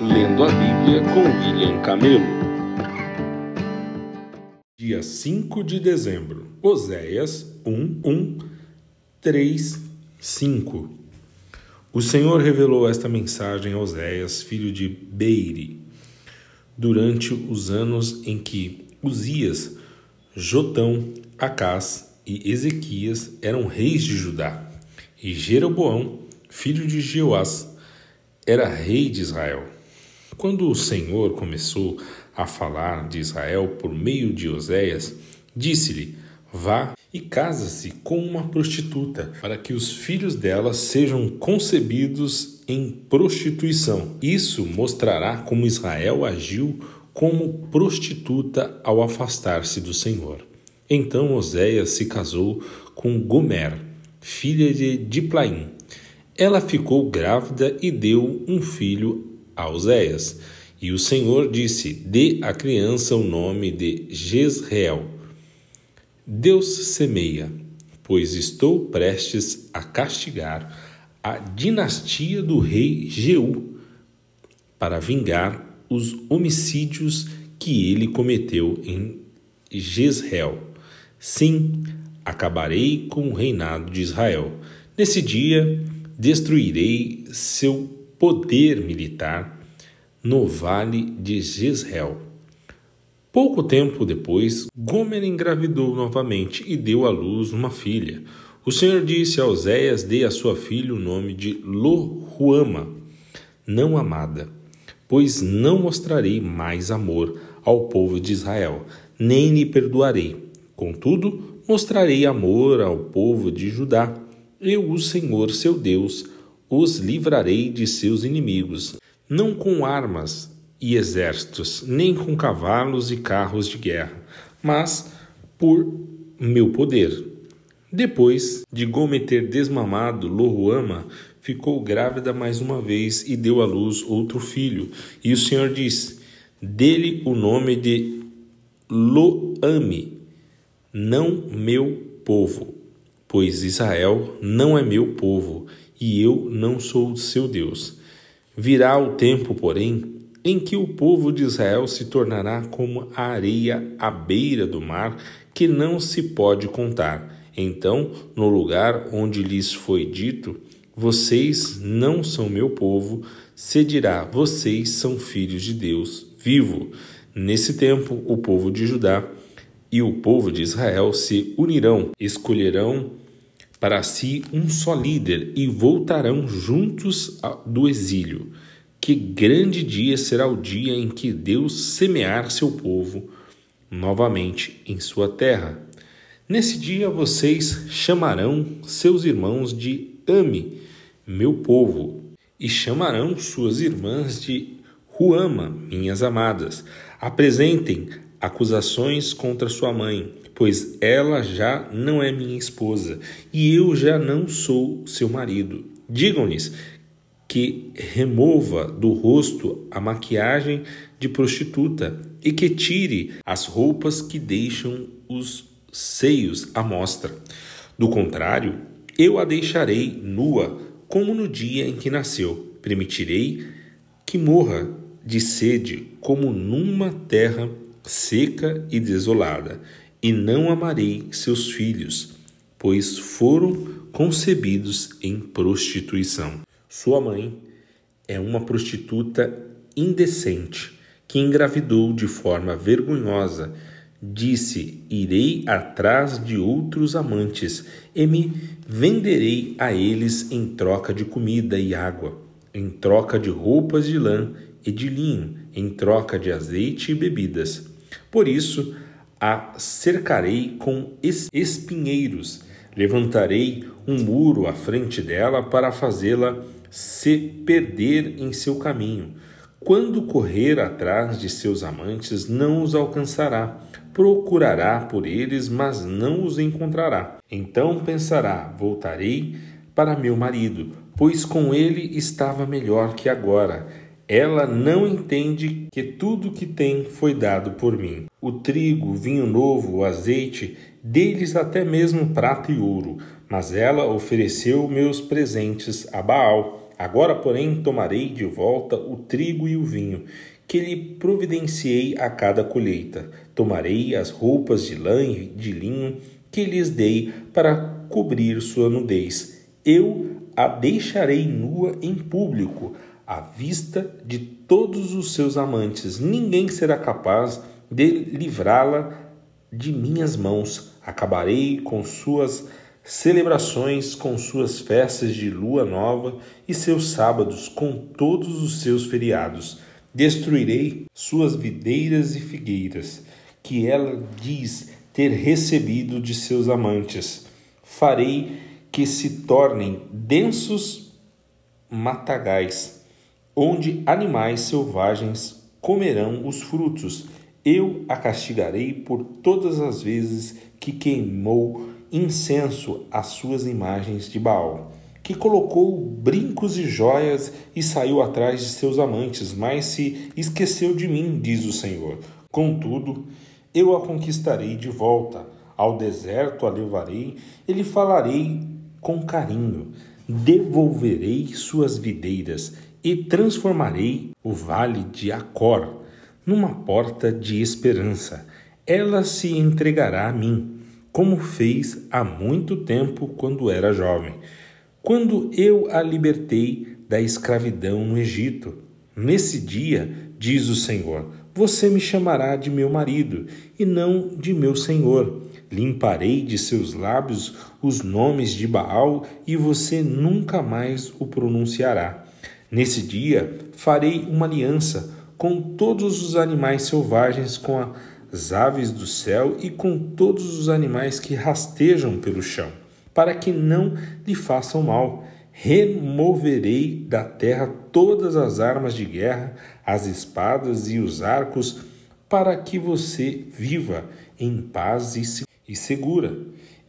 Lendo a Bíblia com William Camelo. Dia 5 de dezembro, Oséias 1, 1, 3, 5. O Senhor revelou esta mensagem a Oséias, filho de Beire, durante os anos em que Uzias, Jotão, Acás e Ezequias eram reis de Judá, e Jeroboão, filho de Jeoás, era rei de Israel. Quando o Senhor começou a falar de Israel por meio de Oséias, disse-lhe: Vá e casa-se com uma prostituta, para que os filhos dela sejam concebidos em prostituição. Isso mostrará como Israel agiu como prostituta ao afastar-se do Senhor. Então Oséias se casou com Gomer, filha de Diplaim, ela ficou grávida e deu um filho a Oséias. E o Senhor disse: Dê à criança o nome de Jezreel. Deus semeia, pois estou prestes a castigar a dinastia do rei Jeú, para vingar os homicídios que ele cometeu em Jezreel. Sim, acabarei com o reinado de Israel. Nesse dia, destruirei seu poder militar no vale de Jezreel. Pouco tempo depois, Gomer engravidou novamente e deu à luz uma filha. O Senhor disse a Oséias: Dê a sua filha o nome de Lohuama, não amada, pois não mostrarei mais amor ao povo de Israel, nem lhe perdoarei. Contudo, mostrarei amor ao povo de Judá eu, o Senhor seu Deus, os livrarei de seus inimigos, não com armas e exércitos, nem com cavalos e carros de guerra, mas por meu poder. Depois de Gomer ter desmamado Lohuama, ficou grávida mais uma vez e deu à luz outro filho. E o Senhor disse: Dele o nome de Loame, não meu povo pois Israel não é meu povo e eu não sou seu Deus. Virá o tempo, porém, em que o povo de Israel se tornará como a areia à beira do mar, que não se pode contar. Então, no lugar onde lhes foi dito, vocês não são meu povo, se dirá, vocês são filhos de Deus vivo. Nesse tempo, o povo de Judá e o povo de Israel se unirão, escolherão para si um só líder e voltarão juntos do exílio. Que grande dia será o dia em que Deus semear seu povo novamente em sua terra. Nesse dia vocês chamarão seus irmãos de Ame, meu povo, e chamarão suas irmãs de Ruama, minhas amadas. Apresentem acusações contra sua mãe, pois ela já não é minha esposa e eu já não sou seu marido. Digam-lhes que remova do rosto a maquiagem de prostituta e que tire as roupas que deixam os seios à mostra. Do contrário, eu a deixarei nua, como no dia em que nasceu. Permitirei que morra de sede, como numa terra seca e desolada, e não amarei seus filhos, pois foram concebidos em prostituição. Sua mãe é uma prostituta indecente que engravidou de forma vergonhosa. Disse: Irei atrás de outros amantes e me venderei a eles em troca de comida e água, em troca de roupas de lã e de linho, em troca de azeite e bebidas. Por isso a cercarei com espinheiros, levantarei um muro à frente dela para fazê-la se perder em seu caminho. Quando correr atrás de seus amantes, não os alcançará. Procurará por eles, mas não os encontrará. Então pensará: voltarei para meu marido, pois com ele estava melhor que agora ela não entende que tudo que tem foi dado por mim. O trigo, o vinho novo, o azeite, deles até mesmo prata e ouro. Mas ela ofereceu meus presentes a Baal, Agora, porém, tomarei de volta o trigo e o vinho, que lhe providenciei a cada colheita. Tomarei as roupas de lã e de linho que lhes dei para cobrir sua nudez. Eu a deixarei nua em público, à vista de todos os seus amantes. Ninguém será capaz de livrá-la de minhas mãos. Acabarei com suas celebrações, com suas festas de lua nova e seus sábados, com todos os seus feriados. Destruirei suas videiras e figueiras, que ela diz ter recebido de seus amantes. Farei que se tornem densos matagais, onde animais selvagens comerão os frutos. Eu a castigarei por todas as vezes que queimou incenso às suas imagens de Baal, que colocou brincos e joias e saiu atrás de seus amantes, mas se esqueceu de mim, diz o Senhor. Contudo, eu a conquistarei de volta. Ao deserto a levarei, ele falarei com carinho. Devolverei suas videiras e transformarei o vale de Acor numa porta de esperança. Ela se entregará a mim, como fez há muito tempo quando era jovem, quando eu a libertei da escravidão no Egito. Nesse dia, diz o Senhor, você me chamará de meu marido e não de meu senhor. Limparei de seus lábios os nomes de Baal e você nunca mais o pronunciará. Nesse dia farei uma aliança com todos os animais selvagens, com as aves do céu e com todos os animais que rastejam pelo chão, para que não lhe façam mal. Removerei da terra todas as armas de guerra, as espadas e os arcos, para que você viva em paz e segura.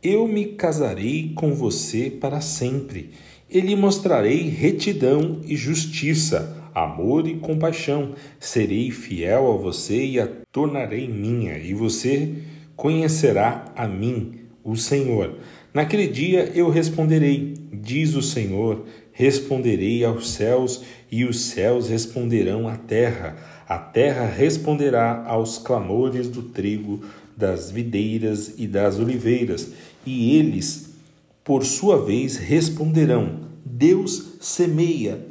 Eu me casarei com você para sempre, e lhe mostrarei retidão e justiça, amor e compaixão. Serei fiel a você e a tornarei minha, e você conhecerá a mim, o Senhor. Naquele dia eu responderei, diz o Senhor, responderei aos céus, e os céus responderão à terra. A terra responderá aos clamores do trigo, das videiras e das oliveiras, e eles, por sua vez, responderão: Deus semeia.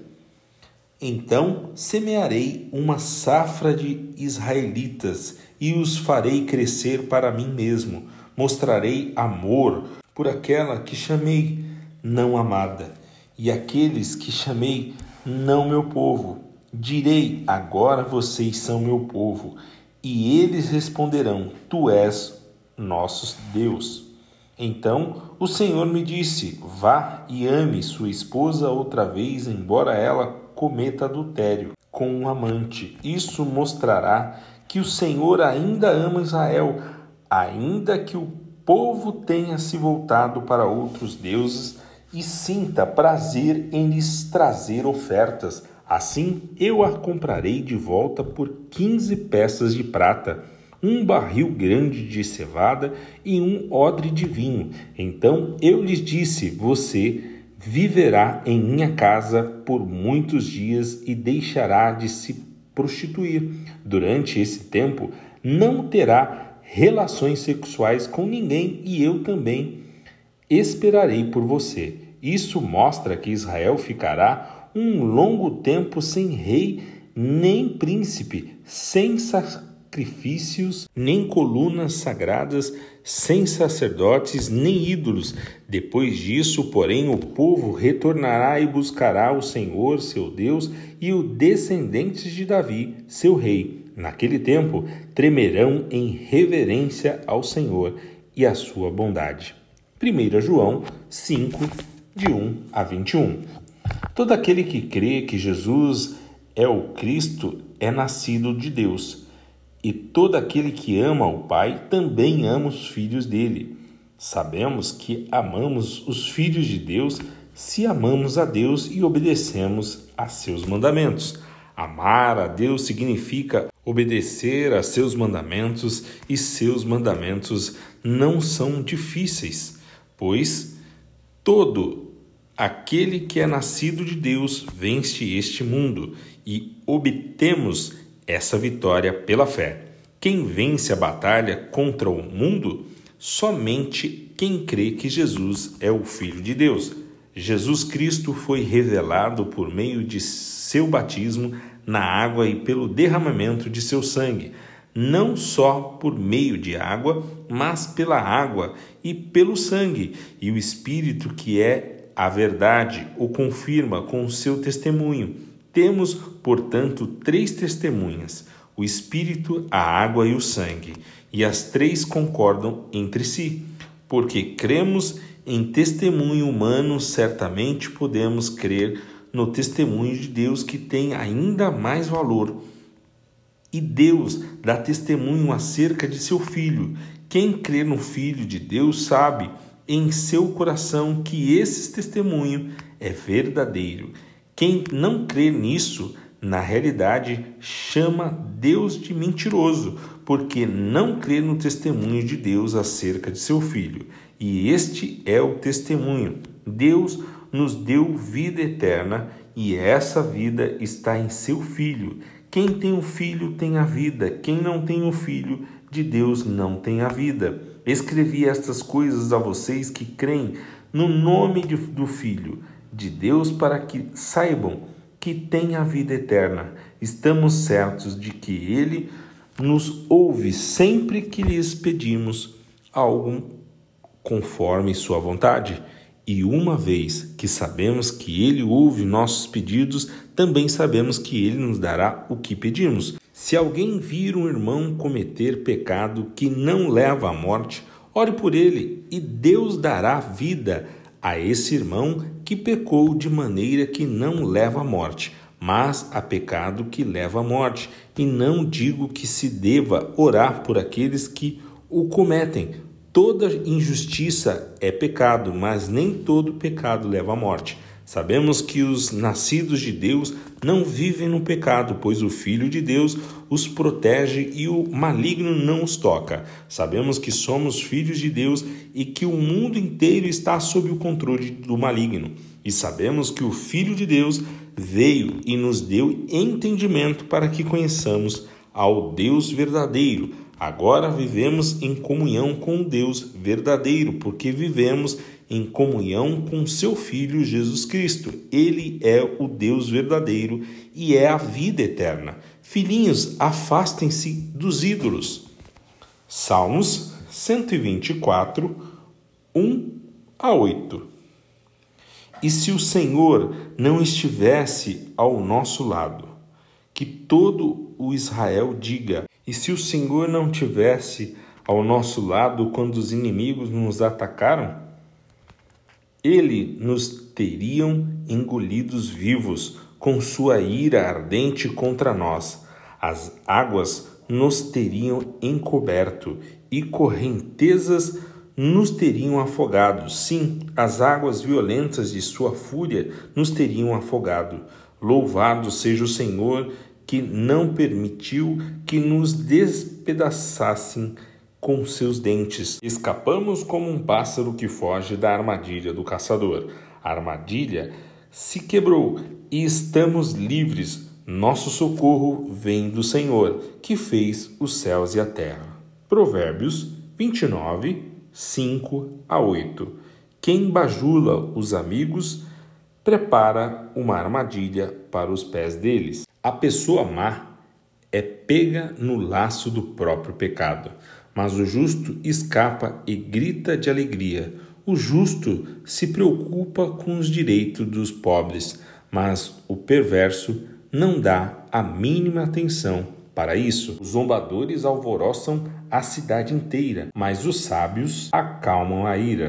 Então semearei uma safra de israelitas e os farei crescer para mim mesmo. Mostrarei amor por aquela que chamei não amada, e aqueles que chamei não meu povo. Direi: agora vocês são meu povo. E eles responderão: Tu és nosso Deus. Então o Senhor me disse: Vá e ame sua esposa outra vez, embora ela cometa adultério com um amante. Isso mostrará que o Senhor ainda ama Israel, ainda que o povo tenha se voltado para outros deuses e sinta prazer em lhes trazer ofertas. Assim eu a comprarei de volta por quinze peças de prata, um barril grande de cevada e um odre de vinho. Então eu lhes disse: Você viverá em minha casa por muitos dias e deixará de se prostituir. Durante esse tempo, não terá relações sexuais com ninguém e eu também esperarei por você. Isso mostra que Israel ficará um longo tempo sem rei nem príncipe, sem sacrifícios, nem colunas sagradas, sem sacerdotes, nem ídolos. Depois disso, porém, o povo retornará e buscará o Senhor, seu Deus, e o descendentes de Davi, seu rei. Naquele tempo, tremerão em reverência ao Senhor e à sua bondade. 1 João 5, de 1 a 21. Todo aquele que crê que Jesus é o Cristo é nascido de Deus, e todo aquele que ama o Pai também ama os filhos dele. Sabemos que amamos os filhos de Deus se amamos a Deus e obedecemos a seus mandamentos. Amar a Deus significa obedecer a seus mandamentos, e seus mandamentos não são difíceis pois todo Aquele que é nascido de Deus vence este mundo e obtemos essa vitória pela fé. Quem vence a batalha contra o mundo? Somente quem crê que Jesus é o Filho de Deus. Jesus Cristo foi revelado por meio de seu batismo na água e pelo derramamento de seu sangue, não só por meio de água, mas pela água e pelo sangue, e o Espírito que é a verdade o confirma com o seu testemunho. Temos, portanto, três testemunhas: o Espírito, a água e o sangue, e as três concordam entre si, porque cremos em testemunho humano, certamente podemos crer no testemunho de Deus que tem ainda mais valor. E Deus dá testemunho acerca de seu Filho. Quem crê no Filho de Deus sabe em seu coração que esse testemunho é verdadeiro. Quem não crê nisso, na realidade, chama Deus de mentiroso, porque não crê no testemunho de Deus acerca de seu Filho. E este é o testemunho. Deus nos deu vida eterna e essa vida está em seu Filho. Quem tem o Filho tem a vida, quem não tem o Filho de Deus não tem a vida. Escrevi estas coisas a vocês que creem no nome de, do Filho de Deus para que saibam que têm a vida eterna. Estamos certos de que Ele nos ouve sempre que lhes pedimos algo conforme Sua vontade. E uma vez que sabemos que Ele ouve nossos pedidos, também sabemos que Ele nos dará o que pedimos. Se alguém vir um irmão cometer pecado que não leva à morte, ore por ele e Deus dará vida a esse irmão que pecou de maneira que não leva à morte, mas a pecado que leva à morte. E não digo que se deva orar por aqueles que o cometem, Toda injustiça é pecado, mas nem todo pecado leva à morte. Sabemos que os nascidos de Deus não vivem no pecado, pois o Filho de Deus os protege e o maligno não os toca. Sabemos que somos filhos de Deus e que o mundo inteiro está sob o controle do maligno. E sabemos que o Filho de Deus veio e nos deu entendimento para que conheçamos ao Deus verdadeiro Agora vivemos em comunhão com Deus verdadeiro, porque vivemos em comunhão com seu Filho Jesus Cristo. Ele é o Deus verdadeiro e é a vida eterna. Filhinhos, afastem-se dos ídolos. Salmos 124, 1 a 8. E se o Senhor não estivesse ao nosso lado, que todo o Israel diga: e se o Senhor não tivesse ao nosso lado quando os inimigos nos atacaram, ele nos teriam engolidos vivos com sua ira ardente contra nós. As águas nos teriam encoberto e correntezas nos teriam afogado. Sim, as águas violentas de sua fúria nos teriam afogado. Louvado seja o Senhor que não permitiu que nos despedaçassem com seus dentes. Escapamos como um pássaro que foge da armadilha do caçador. A armadilha se quebrou e estamos livres. Nosso socorro vem do Senhor, que fez os céus e a terra. Provérbios 29, 5 a 8. Quem bajula os amigos prepara uma armadilha para os pés deles. A pessoa má é pega no laço do próprio pecado, mas o justo escapa e grita de alegria. O justo se preocupa com os direitos dos pobres, mas o perverso não dá a mínima atenção para isso. Os zombadores alvoroçam a cidade inteira, mas os sábios acalmam a ira.